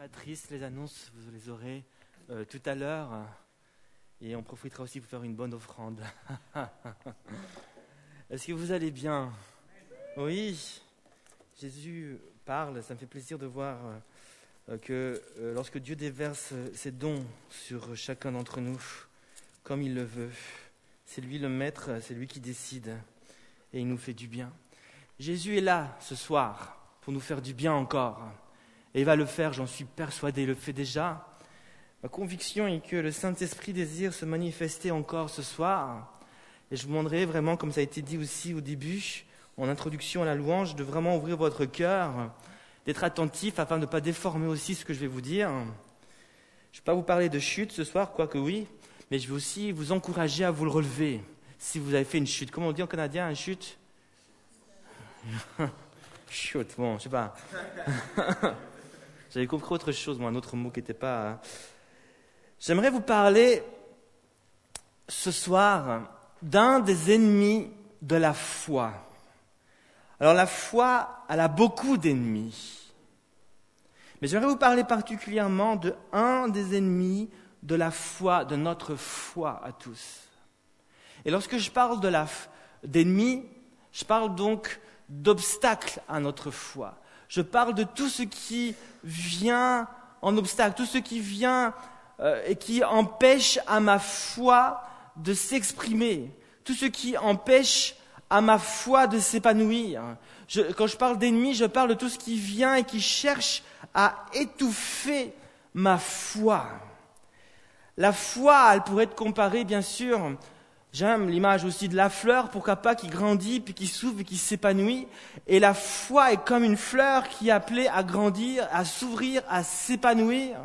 Patrice, les annonces, vous les aurez euh, tout à l'heure. Et on profitera aussi pour faire une bonne offrande. Est-ce que vous allez bien? Oui. Jésus parle. Ça me fait plaisir de voir euh, que euh, lorsque Dieu déverse ses dons sur chacun d'entre nous, comme il le veut, c'est lui le maître, c'est lui qui décide. Et il nous fait du bien. Jésus est là ce soir pour nous faire du bien encore. Et il va le faire, j'en suis persuadé, il le fait déjà. Ma conviction est que le Saint-Esprit désire se manifester encore ce soir. Et je vous demanderai vraiment, comme ça a été dit aussi au début, en introduction à la louange, de vraiment ouvrir votre cœur, d'être attentif afin de ne pas déformer aussi ce que je vais vous dire. Je ne vais pas vous parler de chute ce soir, quoique oui, mais je vais aussi vous encourager à vous le relever si vous avez fait une chute. Comment on dit en canadien, une chute? Chute, bon, je sais pas. J'avais compris autre chose, moi, un autre mot qui n'était pas. Hein. J'aimerais vous parler ce soir d'un des ennemis de la foi. Alors la foi, elle a beaucoup d'ennemis. Mais j'aimerais vous parler particulièrement de un des ennemis de la foi, de notre foi à tous. Et lorsque je parle de d'ennemis, je parle donc d'obstacles à notre foi je parle de tout ce qui vient en obstacle, tout ce qui vient euh, et qui empêche à ma foi de s'exprimer, tout ce qui empêche à ma foi de s'épanouir. quand je parle d'ennemis, je parle de tout ce qui vient et qui cherche à étouffer ma foi. La foi, elle pourrait être comparée, bien sûr, J'aime l'image aussi de la fleur, pourquoi pas, qui grandit, puis qui s'ouvre qui s'épanouit. Et la foi est comme une fleur qui est appelée à grandir, à s'ouvrir, à s'épanouir.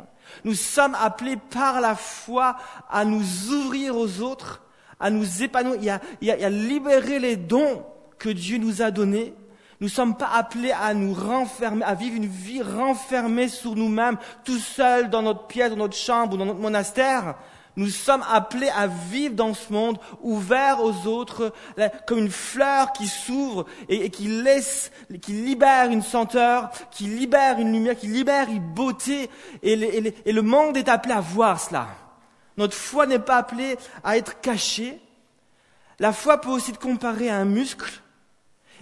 Nous sommes appelés par la foi à nous ouvrir aux autres, à nous épanouir, à, libérer les dons que Dieu nous a donnés. Nous ne sommes pas appelés à nous renfermer, à vivre une vie renfermée sur nous-mêmes, tout seuls dans notre pièce, dans notre chambre ou dans notre monastère. Nous sommes appelés à vivre dans ce monde ouvert aux autres, comme une fleur qui s'ouvre et, qui laisse, qui libère une senteur, qui libère une lumière, qui libère une beauté. Et, le monde est appelé à voir cela. Notre foi n'est pas appelée à être cachée. La foi peut aussi être comparée à un muscle.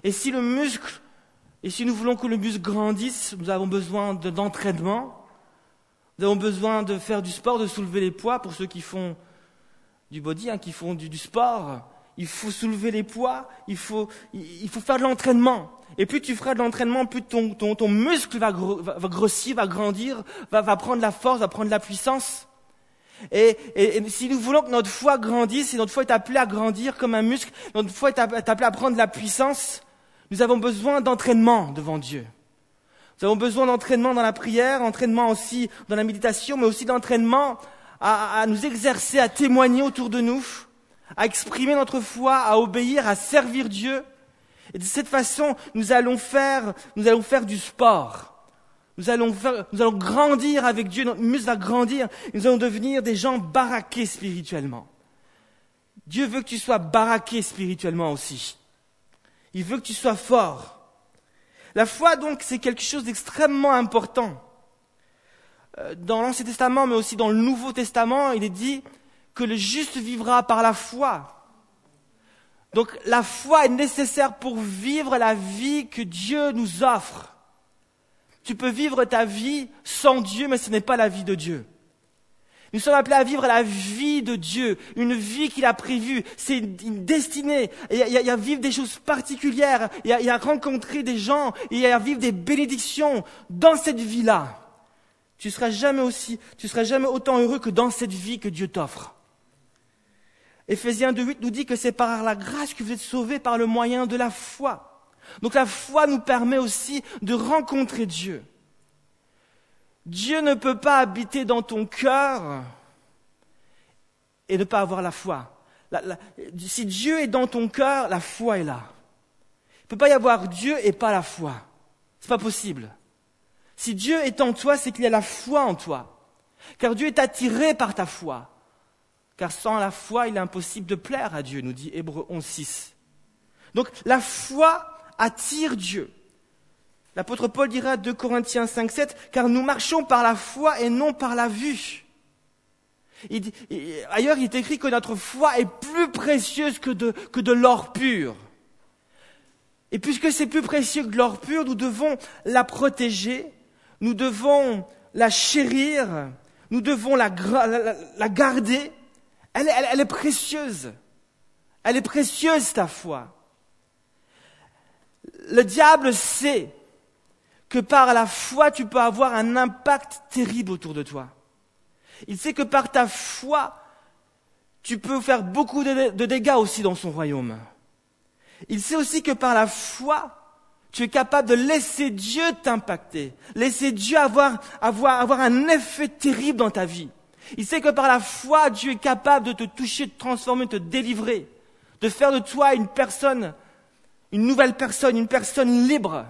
Et si le muscle, et si nous voulons que le muscle grandisse, nous avons besoin d'entraînement. Nous avons besoin de faire du sport, de soulever les poids pour ceux qui font du body, hein, qui font du, sport. Il faut soulever les poids, il faut, il, faut faire de l'entraînement. Et plus tu feras de l'entraînement, plus ton, ton, ton muscle va, grossir, va grandir, va, va prendre la force, va prendre la puissance. Et, et, si nous voulons que notre foi grandisse, si notre foi est appelée à grandir comme un muscle, notre foi est appelée à prendre la puissance, nous avons besoin d'entraînement devant Dieu. Nous avons besoin d'entraînement dans la prière, entraînement aussi dans la méditation, mais aussi d'entraînement à, nous exercer, à témoigner autour de nous, à exprimer notre foi, à obéir, à servir Dieu. Et de cette façon, nous allons faire, nous allons faire du sport. Nous allons, faire, nous allons grandir avec Dieu, notre muscle va grandir, nous allons devenir des gens baraqués spirituellement. Dieu veut que tu sois baraqué spirituellement aussi. Il veut que tu sois fort. La foi, donc, c'est quelque chose d'extrêmement important. Euh, dans l'Ancien Testament, mais aussi dans le Nouveau Testament, il est dit que le juste vivra par la foi. Donc la foi est nécessaire pour vivre la vie que Dieu nous offre. Tu peux vivre ta vie sans Dieu, mais ce n'est pas la vie de Dieu. Nous sommes appelés à vivre la vie de Dieu, une vie qu'il a prévue. C'est une destinée. Il y, a, vivre des choses particulières. Il y, a, rencontrer des gens. Il y a vivre des bénédictions dans cette vie-là. Tu seras jamais aussi, tu seras jamais autant heureux que dans cette vie que Dieu t'offre. Éphésiens 2.8 nous dit que c'est par la grâce que vous êtes sauvés par le moyen de la foi. Donc la foi nous permet aussi de rencontrer Dieu. Dieu ne peut pas habiter dans ton cœur et ne pas avoir la foi. si Dieu est dans ton cœur, la foi est là. Il ne peut pas y avoir Dieu et pas la foi. Ce n'est pas possible. Si Dieu est en toi, c'est qu'il y a la foi en toi. Car Dieu est attiré par ta foi. Car sans la foi, il est impossible de plaire à Dieu, nous dit Hébreu 11.6. Donc la foi attire Dieu. L'apôtre Paul dira 2 Corinthiens 5, 7, car nous marchons par la foi et non par la vue. ailleurs, il est écrit que notre foi est plus précieuse que de, l'or pur. Et puisque c'est plus précieux que de l'or pur, nous devons la protéger, nous devons la chérir, nous devons la, garder. Elle est précieuse. Elle est précieuse, ta foi. Le diable sait que par la foi, tu peux avoir un impact terrible autour de toi. Il sait que par ta foi, tu peux faire beaucoup de dégâts aussi dans son royaume. Il sait aussi que par la foi, tu es capable de laisser Dieu t'impacter, laisser Dieu avoir, avoir, un effet terrible dans ta vie. Il sait que par la foi, Dieu est capable de te toucher, de transformer, de te délivrer, de faire de toi une personne, une nouvelle personne, une personne libre.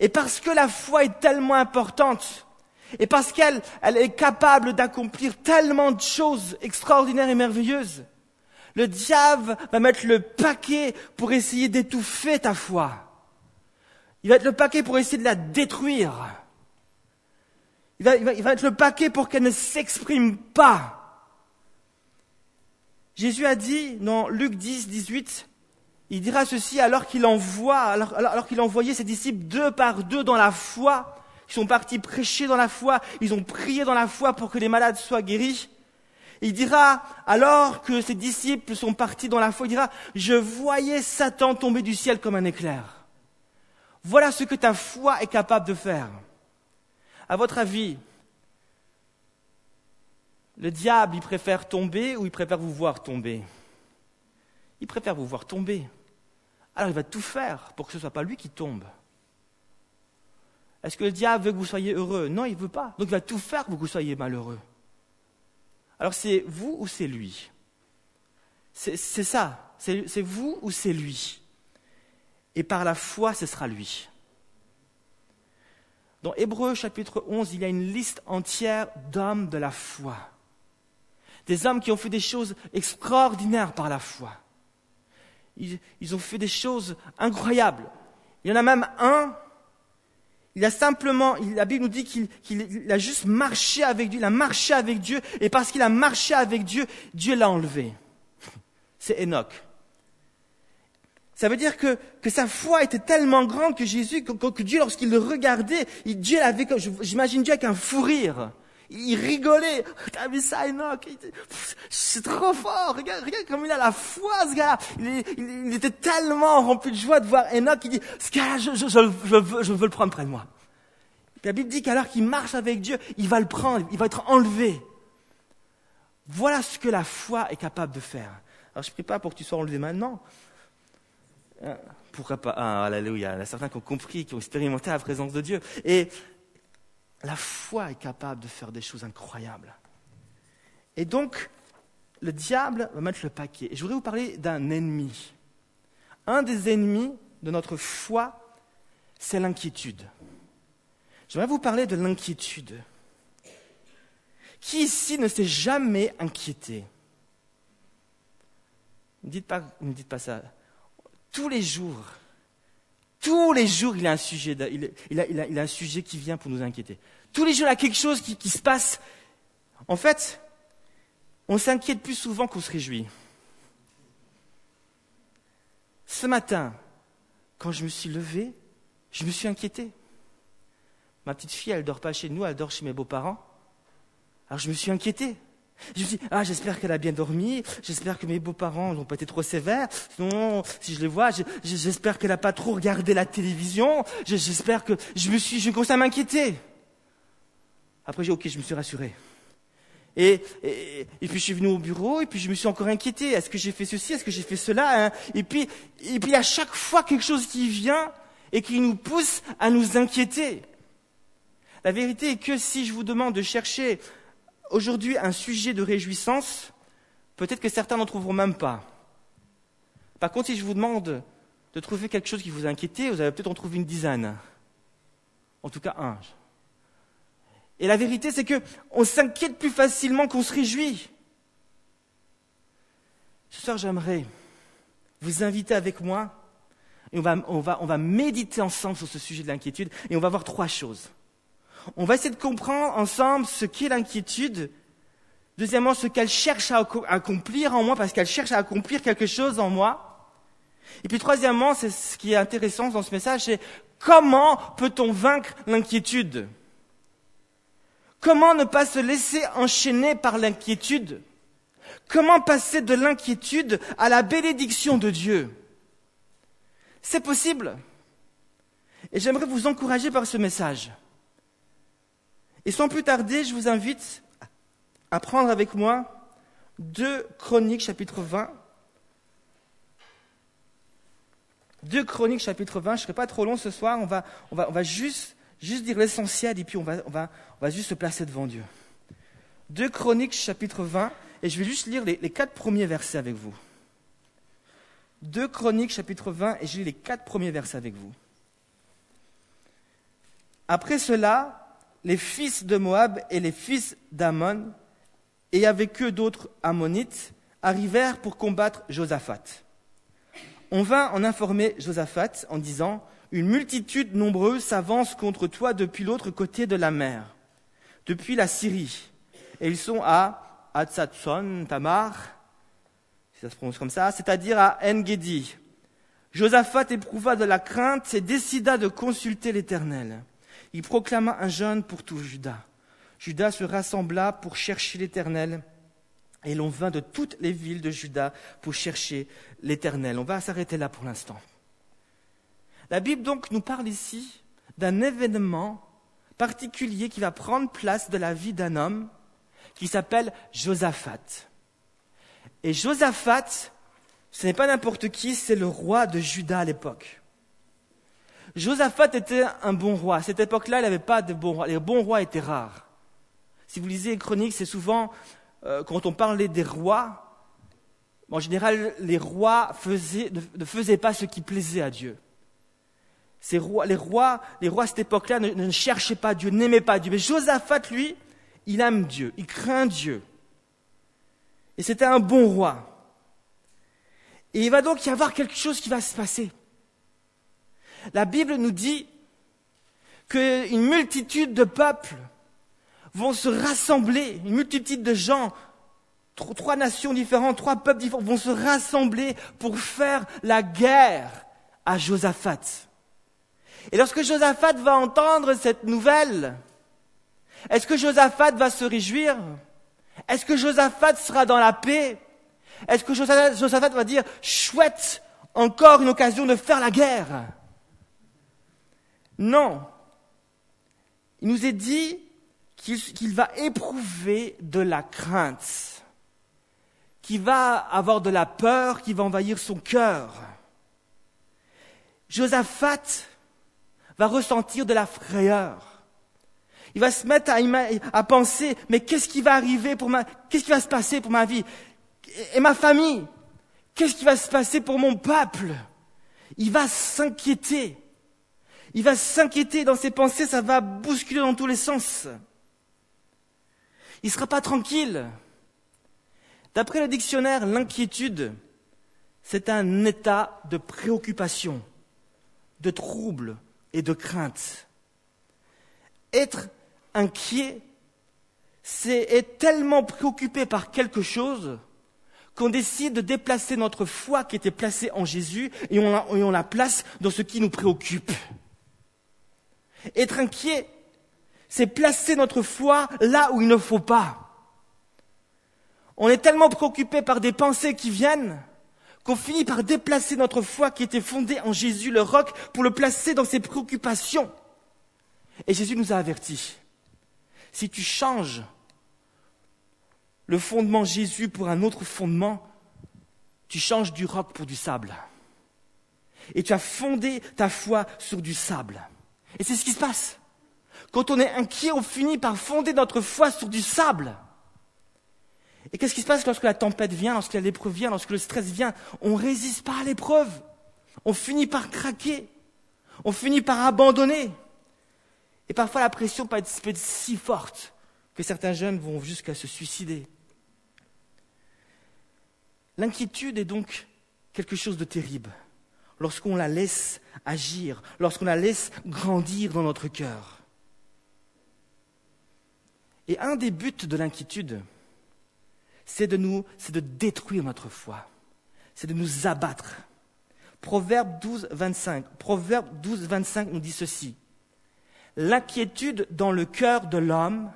Et parce que la foi est tellement importante, et parce qu'elle elle est capable d'accomplir tellement de choses extraordinaires et merveilleuses, le diable va mettre le paquet pour essayer d'étouffer ta foi. Il va être le paquet pour essayer de la détruire. Il va, il va, il va être le paquet pour qu'elle ne s'exprime pas. Jésus a dit dans Luc 10, 18, il dira ceci alors qu'il envoie, alors, qu'il envoyait ses disciples deux par deux dans la foi. Ils sont partis prêcher dans la foi, ils ont prié dans la foi pour que les malades soient guéris. Il dira, alors que ses disciples sont partis dans la foi, il dira, je voyais Satan tomber du ciel comme un éclair. Voilà ce que ta foi est capable de faire. À votre avis, le diable, il préfère tomber ou il préfère vous voir tomber? Il préfère vous voir tomber. Alors il va tout faire pour que ce ne soit pas lui qui tombe. Est-ce que le diable veut que vous soyez heureux? Non, il ne veut pas. Donc il va tout faire pour que vous soyez malheureux. Alors c'est vous ou c'est lui? C'est ça. C'est vous ou c'est lui? Et par la foi, ce sera lui. Dans Hébreu chapitre 11, il y a une liste entière d'hommes de la foi. Des hommes qui ont fait des choses extraordinaires par la foi ils, ont fait des choses incroyables. Il y en a même un, il a simplement, la Bible nous dit qu'il a juste marché avec Dieu, il a marché avec Dieu, et parce qu'il a marché avec Dieu, Dieu l'a enlevé. C'est Enoch. Ça veut dire que, sa foi était tellement grande que Jésus, que, que Dieu, lorsqu'il le regardait, Dieu l'avait, j'imagine Dieu avec un fou rire. Il rigolait. T'as vu ça, Enoch? C'est trop fort. Regarde, regarde comme il a la foi, ce gars il, il, était tellement rempli de joie de voir Enoch. Il dit, ce gars-là, je, je, je, veux, je veux le prendre près de moi. La Bible dit qu'alors qu'il marche avec Dieu, il va le prendre, il va être enlevé. Voilà ce que la foi est capable de faire. Alors je ne prie pas pour que tu sois enlevé maintenant. Euh, pourquoi pas? Ah, alléluia. Il y a certains qui ont compris, qui ont expérimenté la présence de Dieu. Et la foi est capable de faire des choses incroyables. Et donc, le diable va mettre le paquet. Et je voudrais vous parler d'un ennemi. Un des ennemis de notre foi, c'est l'inquiétude. J'aimerais vous parler de l'inquiétude. Qui ici ne s'est jamais inquiété? Ne dites dites pas ça. Tous les jours, tous les jours, il a un sujet, a, un sujet qui vient pour nous inquiéter. Tous les jours, il y a quelque chose qui, qui se passe. En fait, on s'inquiète plus souvent qu'on se réjouit. Ce matin, quand je me suis levé, je me suis inquiété. Ma petite fille, elle dort pas chez nous, elle dort chez mes beaux-parents. Alors je me suis inquiété. Je me dis, ah, j'espère qu'elle a bien dormi, j'espère que mes beaux-parents n'ont pas été trop sévères, sinon, si je les vois, j'espère qu'elle n'a pas trop regardé la télévision, j'espère que, je me suis, je commence à m'inquiéter. Après, j'ai, ok, je me suis rassuré. Et, et, puis je suis venu au bureau, et puis je me suis encore inquiété. Est-ce que j'ai fait ceci, est-ce que j'ai fait cela hein? Et puis, et puis à chaque fois quelque chose qui vient et qui nous pousse à nous inquiéter. La vérité est que si je vous demande de chercher aujourd'hui un sujet de réjouissance, peut-être que certains n'en trouveront même pas. Par contre, si je vous demande de trouver quelque chose qui vous inquiète, vous allez peut-être en trouver une dizaine. En tout cas, un. Et la vérité, c'est qu'on s'inquiète plus facilement qu'on se réjouit. Ce soir, j'aimerais vous inviter avec moi Et on va, on, va, on va méditer ensemble sur ce sujet de l'inquiétude et on va voir trois choses. On va essayer de comprendre ensemble ce qu'est l'inquiétude. Deuxièmement, ce qu'elle cherche à accomplir en moi, parce qu'elle cherche à accomplir quelque chose en moi. Et puis troisièmement, c'est ce qui est intéressant dans ce message, c'est comment peut-on vaincre l'inquiétude? Comment ne pas se laisser enchaîner par l'inquiétude? Comment passer de l'inquiétude à la bénédiction de Dieu? C'est possible. Et j'aimerais vous encourager par ce message. Et sans plus tarder, je vous invite à prendre avec moi deux Chroniques chapitre 20. Deux Chroniques chapitre 20, je ne serai pas trop long ce soir, on va, on va, on va juste, juste dire l'essentiel et puis on va, on, va, on va juste se placer devant Dieu. Deux Chroniques chapitre 20, et je vais juste lire les, quatre premiers versets avec vous. Deux Chroniques chapitre 20, et je lis les quatre premiers versets avec vous. Après cela, les fils de Moab et les fils d'Ammon, et avec eux d'autres Ammonites, arrivèrent pour combattre Josaphat. On vint en informer Josaphat en disant Une multitude nombreuse s'avance contre toi depuis l'autre côté de la mer, depuis la Syrie, et ils sont à Atzatson, Tamar, si ça se prononce comme ça, c'est-à-dire à Engedi. Josaphat éprouva de la crainte et décida de consulter l'Éternel il proclama un jeûne pour tout Judas. Judas se rassembla pour chercher l'Éternel, et l'on vint de toutes les villes de Juda pour chercher l'Éternel. On va s'arrêter là pour l'instant. La Bible donc nous parle ici d'un événement particulier qui va prendre place de la vie d'un homme qui s'appelle Josaphat. Et Josaphat, ce n'est pas n'importe qui, c'est le roi de Juda à l'époque. Josaphat était un bon roi. À cette époque-là, il n'avait pas de bons rois. Les bons rois étaient rares. Si vous lisez les chroniques, c'est souvent, euh, quand on parlait des rois, en général, les rois ne, faisaient pas ce qui plaisait à Dieu. les rois, les rois à cette époque-là ne cherchaient pas Dieu, n'aimaient pas Dieu. Mais Josaphat, lui, il aime Dieu, il craint Dieu. Et c'était un bon roi. Et il va donc y avoir quelque chose qui va se passer. La Bible nous dit qu'une multitude de peuples vont se rassembler, une multitude de gens, trois nations différentes, trois peuples différents, vont se rassembler pour faire la guerre à Josaphat. Et lorsque Josaphat va entendre cette nouvelle, est-ce que Josaphat va se réjouir? Est-ce que Josaphat sera dans la paix? Est-ce que Josaphat va dire, chouette, encore une occasion de faire la guerre? Non. Il nous est dit qu'il va éprouver de la crainte, qu'il va avoir de la peur, qui va envahir son cœur. Josaphat va ressentir de la frayeur. Il va se mettre à, à penser, mais qu'est-ce qui va arriver pour ma, qu'est-ce qui va se passer pour ma vie? Et ma famille? Qu'est-ce qui va se passer pour mon peuple? Il va s'inquiéter. Il va s'inquiéter dans ses pensées, ça va bousculer dans tous les sens. Il ne sera pas tranquille. D'après le dictionnaire, l'inquiétude, c'est un état de préoccupation, de trouble et de crainte. Être inquiet, c'est être tellement préoccupé par quelque chose qu'on décide de déplacer notre foi qui était placée en Jésus et on la, et on la place dans ce qui nous préoccupe. Être inquiet, c'est placer notre foi là où il ne faut pas. On est tellement préoccupé par des pensées qui viennent qu'on finit par déplacer notre foi qui était fondée en Jésus, le roc, pour le placer dans ses préoccupations. Et Jésus nous a avertis. Si tu changes le fondement Jésus pour un autre fondement, tu changes du roc pour du sable. Et tu as fondé ta foi sur du sable. Et c'est ce qui se passe. Quand on est inquiet, on finit par fonder notre foi sur du sable. Et qu'est-ce qui se passe lorsque la tempête vient, lorsque l'épreuve vient, lorsque le stress vient? On ne résiste pas à l'épreuve. On finit par craquer. On finit par abandonner. Et parfois la pression peut être, peut être si forte que certains jeunes vont jusqu'à se suicider. L'inquiétude est donc quelque chose de terrible. Lorsqu'on la laisse agir, lorsqu'on la laisse grandir dans notre cœur. Et un des buts de l'inquiétude, c'est de nous, c'est de détruire notre foi, c'est de nous abattre. Proverbe 12, 25. Proverbe 12, 25 nous dit ceci. L'inquiétude dans le cœur de l'homme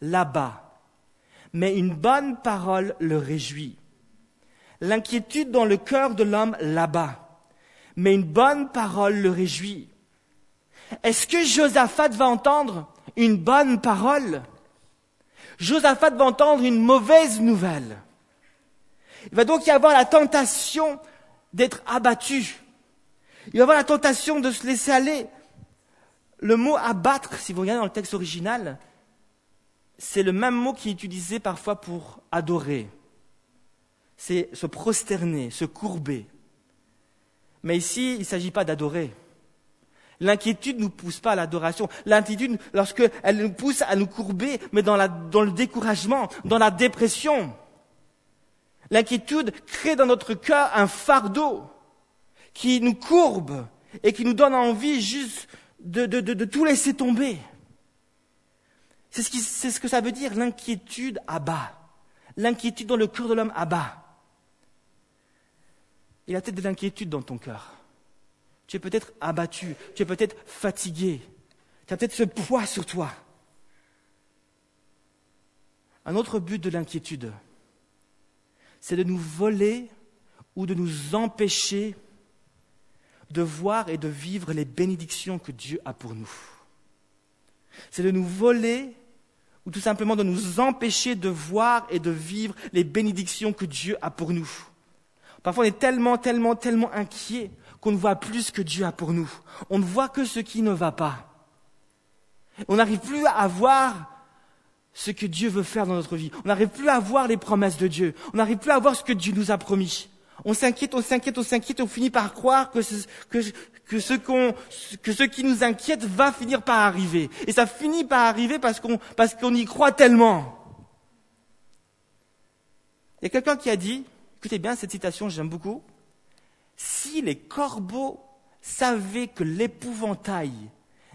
l'abat, mais une bonne parole le réjouit. L'inquiétude dans le cœur de l'homme l'abat, mais une bonne parole le réjouit. Est-ce que Josaphat va entendre une bonne parole? Josaphat va entendre une mauvaise nouvelle. Il va donc y avoir la tentation d'être abattu. Il va y avoir la tentation de se laisser aller. Le mot abattre, si vous regardez dans le texte original, c'est le même mot qui est utilisé parfois pour adorer. C'est se prosterner, se courber. Mais ici, il ne s'agit pas d'adorer. L'inquiétude ne nous pousse pas à l'adoration. L'inquiétude, lorsqu'elle nous pousse à nous courber, mais dans, le découragement, dans la dépression. L'inquiétude crée dans notre cœur un fardeau qui nous courbe et qui nous donne envie juste de tout laisser tomber. C'est ce, ce, que ça veut dire, l'inquiétude abat. L'inquiétude dans le cœur de l'homme abat. Il y a peut-être de l'inquiétude dans ton cœur. Tu es peut-être abattu, tu es peut-être fatigué, tu as peut-être ce poids sur toi. Un autre but de l'inquiétude, c'est de nous voler ou de nous empêcher de voir et de vivre les bénédictions que Dieu a pour nous. C'est de nous voler ou tout simplement de nous empêcher de voir et de vivre les bénédictions que Dieu a pour nous. Parfois on est tellement, tellement, tellement inquiet qu'on ne voit plus ce que Dieu a pour nous. On ne voit que ce qui ne va pas. On n'arrive plus à voir ce que Dieu veut faire dans notre vie. On n'arrive plus à voir les promesses de Dieu. On n'arrive plus à voir ce que Dieu nous a promis. On s'inquiète, on s'inquiète, on s'inquiète, on finit par croire que ce, qui nous inquiète va finir par arriver. Et ça finit par arriver parce qu'on, parce qu'on y croit tellement. Il y a quelqu'un qui a dit, écoutez bien cette citation, j'aime beaucoup, si les corbeaux savaient que l'épouvantail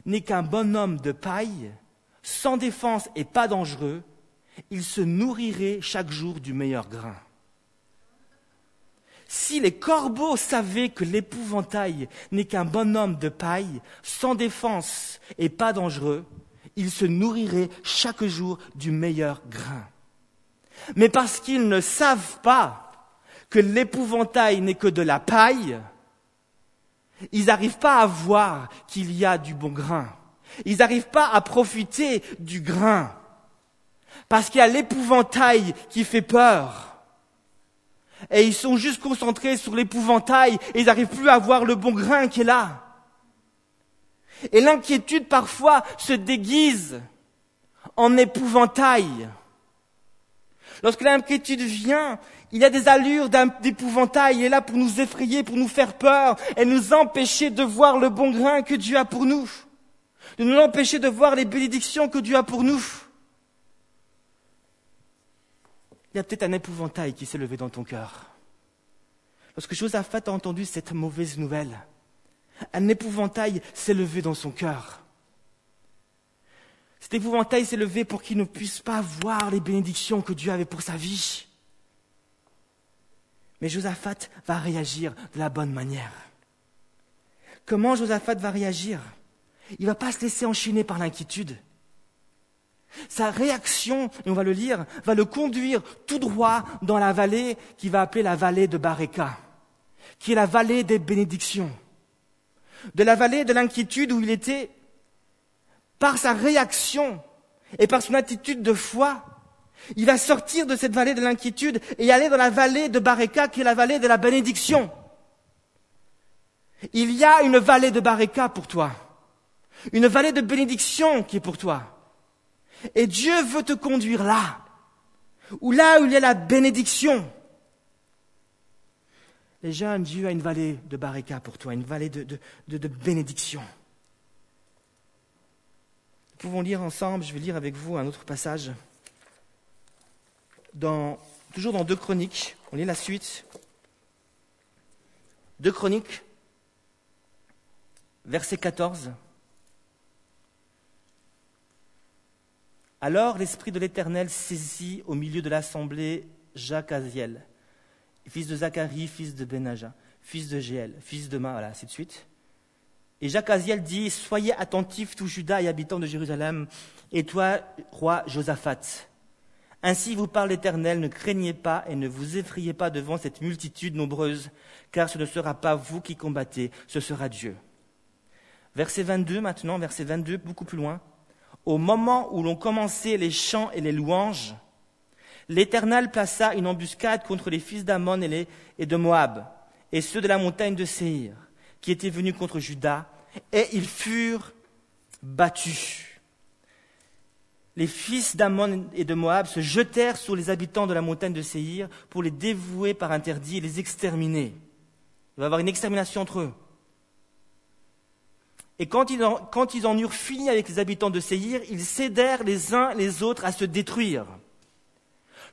n'est qu'un bonhomme de paille, sans défense et pas dangereux, ils se nourriraient chaque jour du meilleur grain. Si les corbeaux savaient que l'épouvantail n'est qu'un bonhomme de paille, sans défense et pas dangereux, ils se nourriraient chaque jour du meilleur grain. Mais parce qu'ils ne savent pas que l'épouvantail n'est que de la paille, ils n'arrivent pas à voir qu'il y a du bon grain. Ils n'arrivent pas à profiter du grain. Parce qu'il y a l'épouvantail qui fait peur et ils sont juste concentrés sur l'épouvantail et ils n'arrivent plus à voir le bon grain qui est là. Et l'inquiétude parfois se déguise en épouvantail. Lorsque l'inquiétude vient, il y a des allures d'épouvantail, il est là pour nous effrayer, pour nous faire peur et nous empêcher de voir le bon grain que Dieu a pour nous, de nous empêcher de voir les bénédictions que Dieu a pour nous. il y a peut-être un épouvantail qui s'est levé dans ton cœur. Lorsque Josaphat a entendu cette mauvaise nouvelle, un épouvantail s'est levé dans son cœur. Cet épouvantail s'est levé pour qu'il ne puisse pas voir les bénédictions que Dieu avait pour sa vie. Mais Josaphat va réagir de la bonne manière. Comment Josaphat va réagir? Il ne va pas se laisser enchaîner par l'inquiétude. Sa réaction, et on va le lire, va le conduire tout droit dans la vallée qu'il va appeler la vallée de Bareka, qui est la vallée des bénédictions. De la vallée de l'inquiétude où il était, par sa réaction et par son attitude de foi, il va sortir de cette vallée de l'inquiétude et aller dans la vallée de Bareka, qui est la vallée de la bénédiction. Il y a une vallée de Bareka pour toi. Une vallée de bénédiction qui est pour toi. Et Dieu veut te conduire là, ou là où il y a la bénédiction. Les jeunes, Dieu a une vallée de barika pour toi, une vallée de, de, bénédiction. Nous pouvons lire ensemble, je vais lire avec vous un autre passage, toujours dans deux chroniques, on lit la suite. Deux chroniques, Verset 14. Alors l'Esprit de l'Éternel saisit au milieu de l'assemblée Jacques Aziel, fils de Zacharie, fils de Benaja, fils de Géel, fils de Ma, voilà, ainsi de suite. Et Jacques Aziel dit, Soyez attentifs, tout Judas et habitants de Jérusalem, et toi, roi Josaphat. Ainsi vous parle l'Éternel, ne craignez pas et ne vous effrayez pas devant cette multitude nombreuse, car ce ne sera pas vous qui combattez, ce sera Dieu. Verset 22 maintenant, verset 22, beaucoup plus loin. Au moment où l'on commençait les chants et les louanges, l'Éternel plaça une embuscade contre les fils d'Ammon et, et de Moab, et ceux de la montagne de Séhir, qui étaient venus contre Juda, et ils furent battus. Les fils d'Ammon et de Moab se jetèrent sur les habitants de la montagne de Séhir pour les dévouer par interdit et les exterminer. Il va y avoir une extermination entre eux. Et quand ils, en, eurent fini avec les habitants de Séhir, ils cédèrent les uns les autres à se détruire.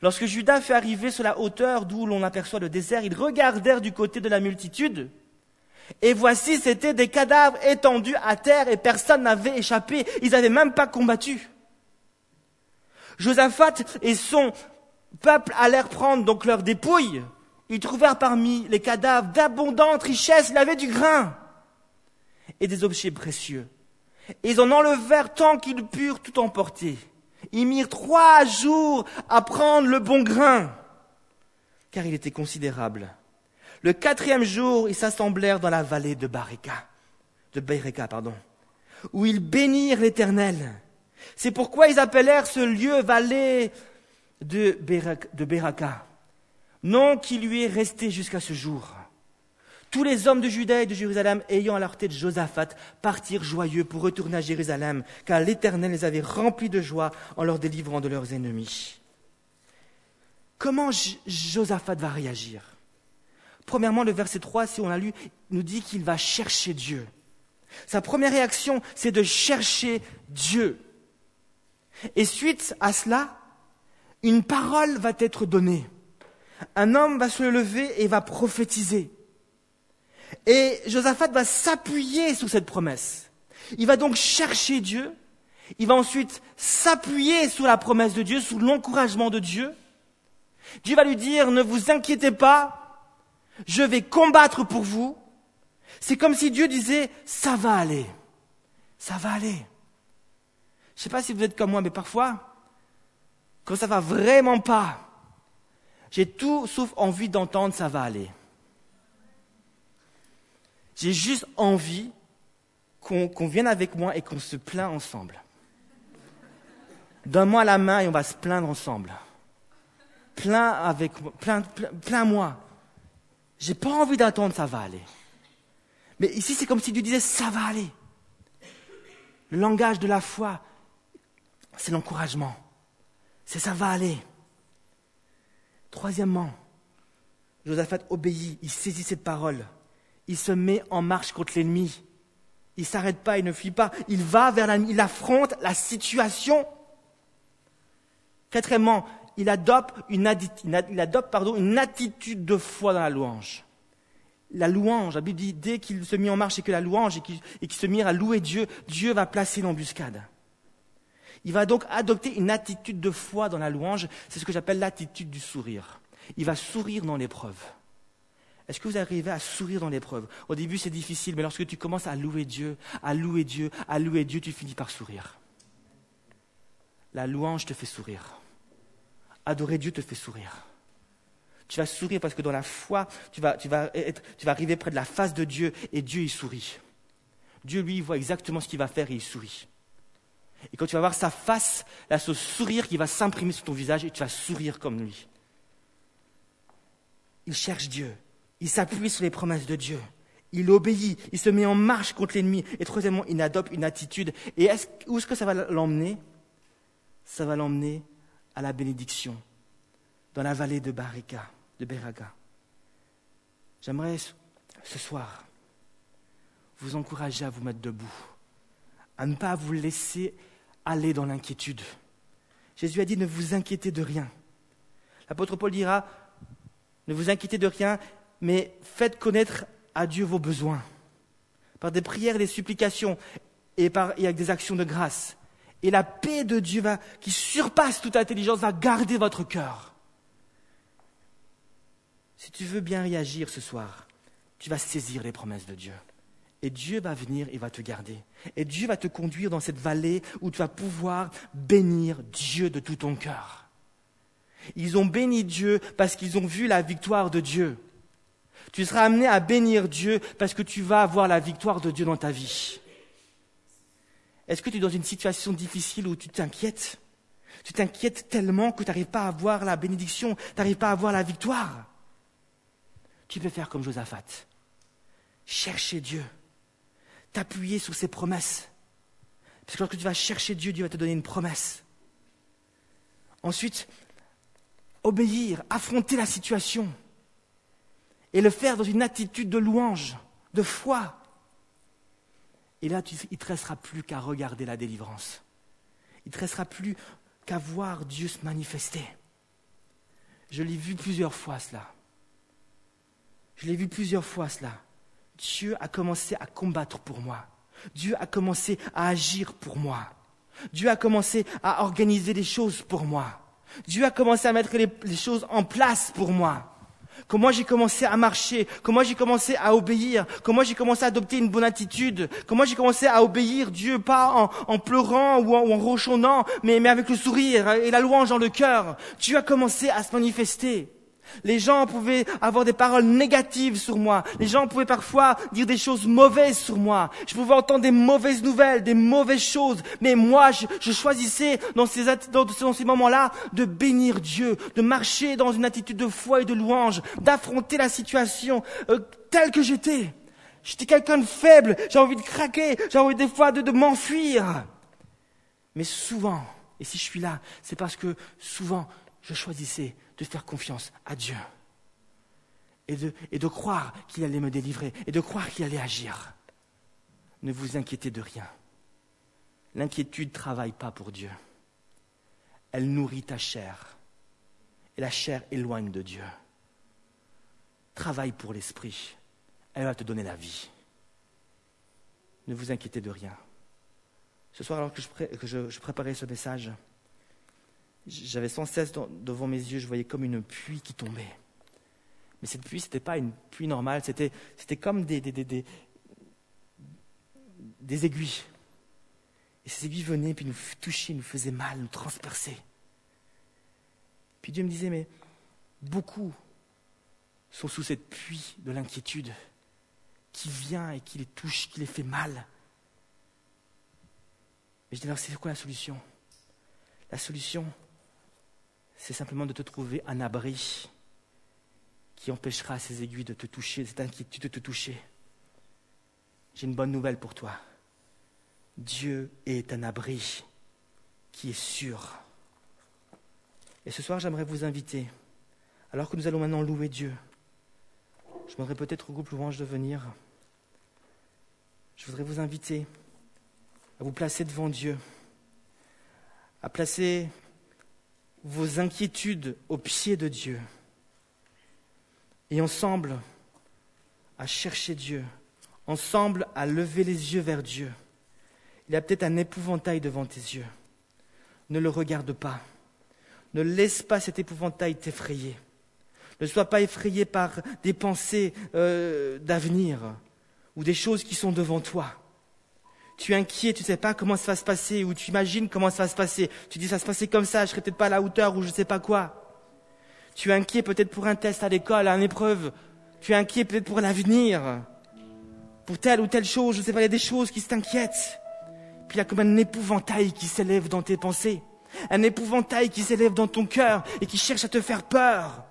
Lorsque Judas fut arrivé sur la hauteur d'où l'on aperçoit le désert, ils regardèrent du côté de la multitude. Et voici, c'étaient des cadavres étendus à terre et personne n'avait échappé. Ils n'avaient même pas combattu. Josaphat et son peuple allèrent prendre donc leurs dépouilles. Ils trouvèrent parmi les cadavres d'abondantes richesses. Il avait du grain et des objets précieux. Ils en enlevèrent tant qu'ils purent tout emporter. Ils mirent trois jours à prendre le bon grain, car il était considérable. Le quatrième jour, ils s'assemblèrent dans la vallée de Barika, de Bereka, pardon, où ils bénirent l'Éternel. C'est pourquoi ils appelèrent ce lieu vallée de, Beraka, nom qui lui est resté jusqu'à ce jour. Tous les hommes de Juda et de Jérusalem, ayant à leur tête Josaphat, partirent joyeux pour retourner à Jérusalem, car l'Éternel les avait remplis de joie en leur délivrant de leurs ennemis. Comment Josaphat va réagir? Premièrement, le verset 3, si on a lu, nous dit qu'il va chercher Dieu. Sa première réaction, c'est de chercher Dieu. Et suite à cela, une parole va être donnée. Un homme va se lever et va prophétiser. Et Josaphat va s'appuyer sur cette promesse. Il va donc chercher Dieu. Il va ensuite s'appuyer sur la promesse de Dieu, sur l'encouragement de Dieu. Dieu va lui dire, ne vous inquiétez pas, je vais combattre pour vous. C'est comme si Dieu disait, ça va aller, ça va aller. Je ne sais pas si vous êtes comme moi, mais parfois, quand ça va vraiment pas, j'ai tout sauf envie d'entendre ça va aller. J'ai juste envie qu'on vienne avec moi et qu'on se plaint ensemble. Donne-moi la main et on va se plaindre ensemble. Plains avec moi, plains-moi. J'ai pas envie d'attendre, ça va aller. Mais ici, c'est comme si Dieu disait, ça va aller. Le langage de la foi, c'est l'encouragement. C'est ça va aller. Troisièmement, Josaphat obéit, il saisit cette parole il se met en marche contre l'ennemi. Il ne s'arrête pas, il ne fuit pas. Il va vers l'ennemi, il affronte la situation. Quatrièmement, il adopte, une, attitude de foi dans la louange. La louange, la Bible dit, dès qu'il se mit en marche et que la louange et qu'il se mit à louer Dieu, Dieu va placer l'embuscade. Il va donc adopter une attitude de foi dans la louange, c'est ce que j'appelle l'attitude du sourire. Il va sourire dans l'épreuve. Est-ce que vous arrivez à sourire dans l'épreuve? Au début, c'est difficile, mais lorsque tu commences à louer Dieu, à louer Dieu, à louer Dieu, tu finis par sourire. La louange te fait sourire. Adorer Dieu te fait sourire. Tu vas sourire parce que dans la foi, tu vas, arriver près de la face de Dieu et Dieu, il sourit. Dieu, lui, voit exactement ce qu'il va faire et il sourit. Et quand tu vas voir sa face, là, ce sourire qui va s'imprimer sur ton visage et tu vas sourire comme lui. Il cherche Dieu. Il s'appuie sur les promesses de Dieu. Il obéit, il se met en marche contre l'ennemi. Et troisièmement, il adopte une attitude. Et où est-ce que ça va l'emmener? Ça va l'emmener à la bénédiction, dans la vallée de Barika, de Beraga. J'aimerais ce soir vous encourager à vous mettre debout, à ne pas vous laisser aller dans l'inquiétude. Jésus a dit ne vous inquiétez de rien. L'apôtre Paul dira ne vous inquiétez de rien, mais faites connaître à Dieu vos besoins par des prières des supplications, et, par, et avec des actions de grâce. Et la paix de Dieu va, qui surpasse toute intelligence va garder votre cœur. Si tu veux bien réagir ce soir, tu vas saisir les promesses de Dieu. Et Dieu va venir et va te garder. Et Dieu va te conduire dans cette vallée où tu vas pouvoir bénir Dieu de tout ton cœur. Ils ont béni Dieu parce qu'ils ont vu la victoire de Dieu. Tu seras amené à bénir Dieu parce que tu vas avoir la victoire de Dieu dans ta vie. Est-ce que tu es dans une situation difficile où tu t'inquiètes? Tu t'inquiètes tellement que tu n'arrives pas à voir la bénédiction, tu n'arrives pas à voir la victoire. Tu peux faire comme Josaphat. Chercher Dieu. T'appuyer sur ses promesses. Parce que lorsque tu vas chercher Dieu, Dieu va te donner une promesse. Ensuite, obéir, affronter la situation. Et le faire dans une attitude de louange, de foi. Et là, il ne te restera plus qu'à regarder la délivrance. Il ne te restera plus qu'à voir Dieu se manifester. Je l'ai vu plusieurs fois cela. Je l'ai vu plusieurs fois cela. Dieu a commencé à combattre pour moi. Dieu a commencé à agir pour moi. Dieu a commencé à organiser les choses pour moi. Dieu a commencé à mettre les, choses en place pour moi comment j'ai commencé à marcher, comment j'ai commencé à obéir, comment j'ai commencé à adopter une bonne attitude, comment j'ai commencé à obéir Dieu, pas en, pleurant ou en, ou mais, mais avec le sourire et la louange dans le cœur. Dieu a commencé à se manifester. Les gens pouvaient avoir des paroles négatives sur moi. Les gens pouvaient parfois dire des choses mauvaises sur moi. Je pouvais entendre des mauvaises nouvelles, des mauvaises choses. Mais moi, je, choisissais dans ces, dans, ces moments-là de bénir Dieu, de marcher dans une attitude de foi et de louange, d'affronter la situation euh, telle que j'étais. J'étais quelqu'un de faible, j'ai envie de craquer, j'ai envie des fois de m'enfuir. Mais souvent, et si je suis là, c'est parce que souvent, je choisissais de faire confiance à Dieu. Et de, croire qu'il allait me délivrer. Et de croire qu'il allait agir. Ne vous inquiétez de rien. L'inquiétude ne travaille pas pour Dieu. Elle nourrit ta chair. Et la chair éloigne de Dieu. Travaille pour l'esprit. Elle va te donner la vie. Ne vous inquiétez de rien. Ce soir, alors que je préparais ce message, j'avais sans cesse devant mes yeux, je voyais comme une pluie qui tombait. Mais cette pluie, ce n'était pas une pluie normale, c'était, comme des, des, aiguilles. Et ces aiguilles venaient, puis nous touchaient, nous faisaient mal, nous transperçaient. Puis Dieu me disait, mais beaucoup sont sous cette pluie de l'inquiétude qui vient et qui les touche, qui les fait mal. Et je dis alors, c'est quoi la solution? La solution, c'est simplement de te trouver un abri qui empêchera ces aiguilles de te toucher, cette inquiétude de te toucher. J'ai une bonne nouvelle pour toi. Dieu est un abri qui est sûr. Et ce soir, j'aimerais vous inviter, alors que nous allons maintenant louer Dieu, je demanderais peut-être au groupe Louange de venir. Je voudrais vous inviter à vous placer devant Dieu, à placer vos inquiétudes au pied de Dieu et ensemble à chercher Dieu, ensemble à lever les yeux vers Dieu. Il y a peut-être un épouvantail devant tes yeux. Ne le regarde pas. Ne laisse pas cet épouvantail t'effrayer. Ne sois pas effrayé par des pensées euh, d'avenir ou des choses qui sont devant toi tu es inquiet, tu ne sais pas comment ça va se passer, ou tu imagines comment ça va se passer. Tu dis ça va se passer comme ça, je serai peut-être pas à la hauteur, ou je ne sais pas quoi. Tu es inquiet peut-être pour un test à l'école, à une épreuve. Tu es inquiet peut-être pour l'avenir, pour telle ou telle chose, je sais pas, il y a des choses qui t'inquiètent. Puis il y a comme un épouvantail qui s'élève dans tes pensées, un épouvantail qui s'élève dans ton cœur et qui cherche à te faire peur,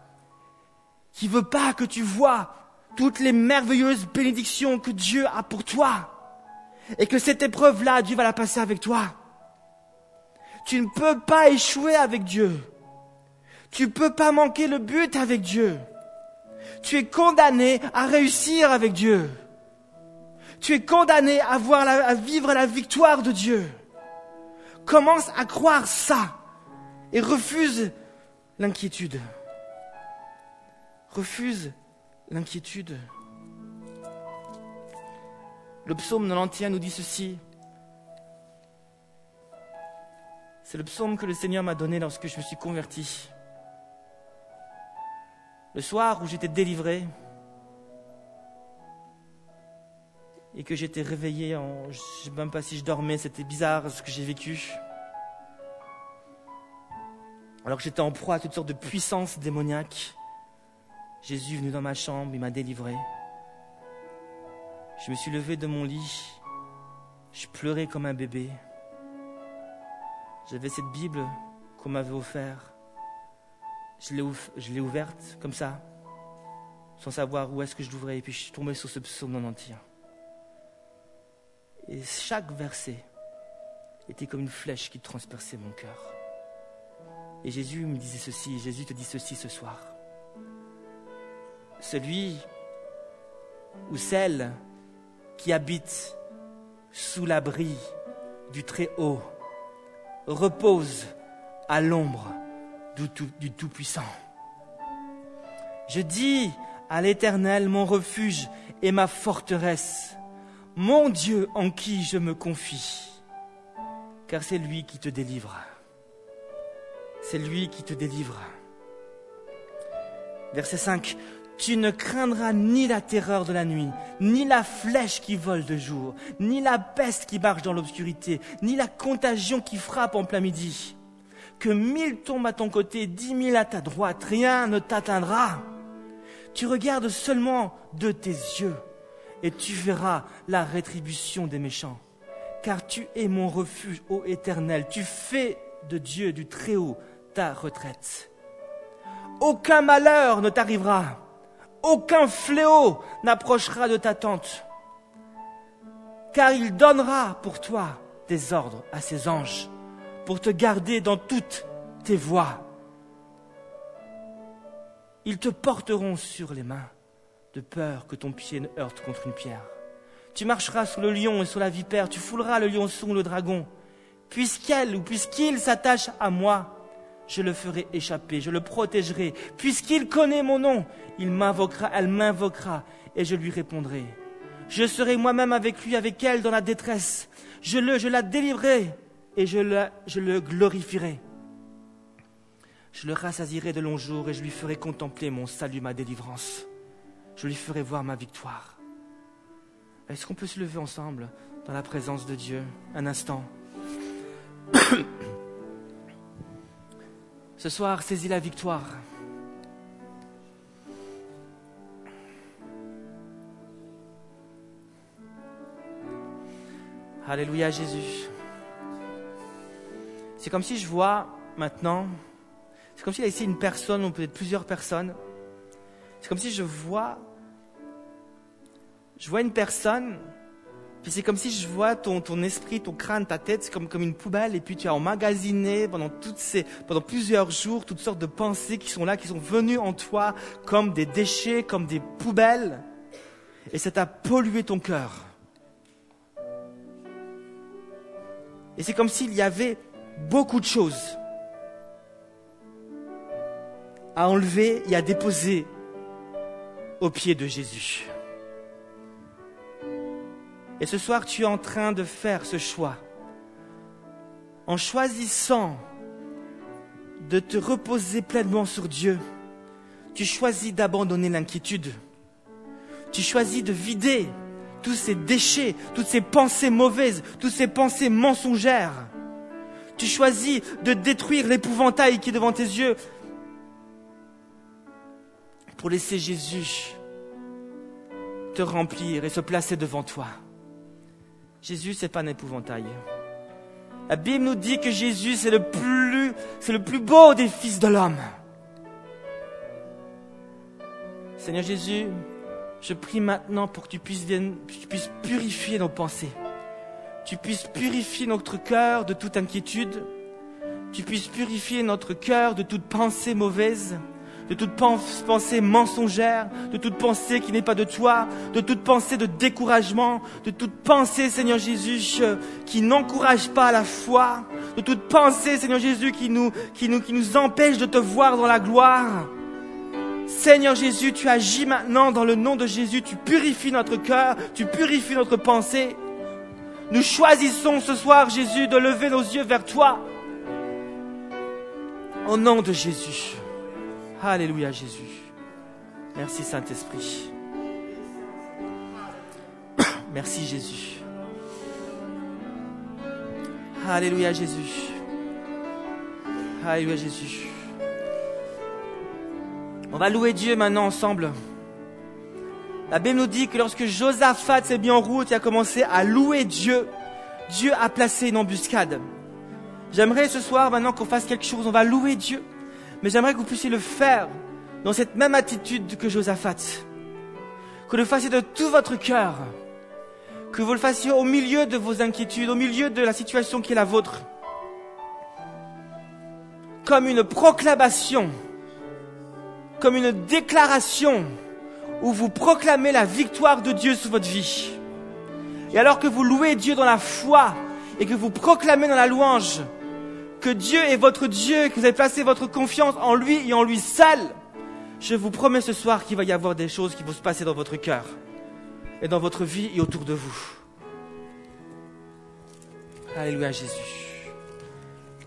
qui veut pas que tu vois toutes les merveilleuses bénédictions que Dieu a pour toi et que cette épreuve-là, Dieu va la passer avec toi. Tu ne peux pas échouer avec Dieu. Tu ne peux pas manquer le but avec Dieu. Tu es condamné à réussir avec Dieu. Tu es condamné à, à vivre la victoire de Dieu. Commence à croire ça et refuse l'inquiétude. Refuse l'inquiétude. Le psaume 91 nous dit ceci. C'est le psaume que le Seigneur m'a donné lorsque je me suis converti. Le soir où j'étais délivré et que j'étais réveillé, en, je ne sais même pas si je dormais, c'était bizarre ce que j'ai vécu. Alors que j'étais en proie à toutes sortes de puissances démoniaques, Jésus est venu dans ma chambre, il m'a délivré. Je me suis levé de mon lit, je pleurais comme un bébé. J'avais cette Bible qu'on m'avait offerte. Je l'ai, ouverte comme ça, sans savoir où est-ce que je l'ouvrais, et puis je suis tombé sur ce psaume en entier. Et chaque verset était comme une flèche qui transperçait mon cœur. Et Jésus me disait ceci, Jésus te dit ceci ce soir. Celui ou celle qui habite sous l'abri du Très-Haut repose à l'ombre du Tout-Puissant. Je dis à l'Éternel mon refuge et ma forteresse, mon Dieu en qui je me confie, car c'est lui qui te délivre c'est lui qui te délivre. Verset 5. Tu ne craindras ni la terreur de la nuit, ni la flèche qui vole de jour, ni la peste qui marche dans l'obscurité, ni la contagion qui frappe en plein midi. Que mille tombent à ton côté, dix mille à ta droite, rien ne t'atteindra. Tu regardes seulement de tes yeux et tu verras la rétribution des méchants. Car tu es mon refuge, ô Éternel, tu fais de Dieu du Très-Haut ta retraite. Aucun malheur ne t'arrivera, aucun fléau n'approchera de ta tente, car il donnera pour toi des ordres à ses anges pour te garder dans toutes tes voies. Ils te porteront sur les mains, de peur que ton pied ne heurte contre une pierre. Tu marcheras sur le lion et sur la vipère, tu fouleras le lionçon, le dragon. Puisqu'elle ou puisqu'il s'attache à moi, je le ferai échapper, je le protégerai. Puisqu'il connaît mon nom, il m'invoquera, elle m'invoquera, et je lui répondrai. Je serai moi-même avec lui, avec elle, dans la détresse. Je, le, je la délivrerai, et je, je le glorifierai. Je le rassasirai de longs jours, et je lui ferai contempler mon salut, ma délivrance. Je lui ferai voir ma victoire. Est-ce qu'on peut se lever ensemble dans la présence de Dieu? Un instant Ce soir, saisis la victoire. Alléluia Jésus. C'est comme si je vois maintenant, c'est comme s'il y a ici une personne ou peut-être plusieurs personnes. C'est comme si je vois, je vois une personne puis c'est comme si je vois ton, esprit, ton crâne, ta tête, comme, comme une poubelle, et puis tu as emmagasiné pendant, toutes ces, pendant plusieurs jours toutes sortes de pensées qui sont là, qui sont venues en toi comme des déchets, comme des poubelles, et ça t'a pollué ton cœur. Et c'est comme s'il y avait beaucoup de choses à enlever et à déposer au pied de Jésus. Et ce soir, tu es en train de faire ce choix. En choisissant de te reposer pleinement sur Dieu, tu choisis d'abandonner l'inquiétude. Tu choisis de vider tous ces déchets, toutes ces pensées mauvaises, toutes ces pensées mensongères. Tu choisis de détruire l'épouvantail qui est devant tes yeux pour laisser Jésus te remplir et se placer devant toi. Jésus, c'est pas un épouvantail. La Bible nous dit que Jésus, c'est le plus, c'est le plus beau des fils de l'homme. Seigneur Jésus, je prie maintenant pour que tu puisses, tu puisses purifier nos pensées. Tu puisses purifier notre cœur de toute inquiétude. Tu puisses purifier notre cœur de toute pensée mauvaise de toute pensée mensongère, de toute pensée qui n'est pas de toi, de toute pensée de découragement, de toute pensée, Seigneur Jésus, qui n'encourage pas la foi, de toute pensée, Seigneur Jésus, qui nous, qui nous, qui nous empêche de te voir dans la gloire. Seigneur Jésus, tu agis maintenant dans le nom de Jésus, tu purifies notre cœur, tu purifies notre pensée. Nous choisissons ce soir, Jésus, de lever nos yeux vers toi. Au nom de Jésus. Alléluia Jésus. Merci Saint-Esprit. Merci Jésus. Alléluia Jésus. Alléluia Jésus. On va louer Dieu maintenant ensemble. La Bible nous dit que lorsque Josaphat s'est mis en route et a commencé à louer Dieu, Dieu a placé une embuscade. J'aimerais ce soir maintenant qu'on fasse quelque chose, on va louer Dieu, mais j'aimerais que vous puissiez le faire dans cette même attitude que Josaphat. Que vous le fassiez de tout votre cœur. Que vous le fassiez au milieu de vos inquiétudes, au milieu de la situation qui est la vôtre. Comme une proclamation, comme une déclaration où vous proclamez la victoire de Dieu sur votre vie. Et alors que vous louez Dieu dans la foi et que vous proclamez dans la louange que Dieu est votre Dieu, que vous avez placé votre confiance en lui et en lui seul, je vous promets ce soir qu'il va y avoir des choses qui vont se passer dans votre cœur et dans votre vie et autour de vous. Alléluia Jésus.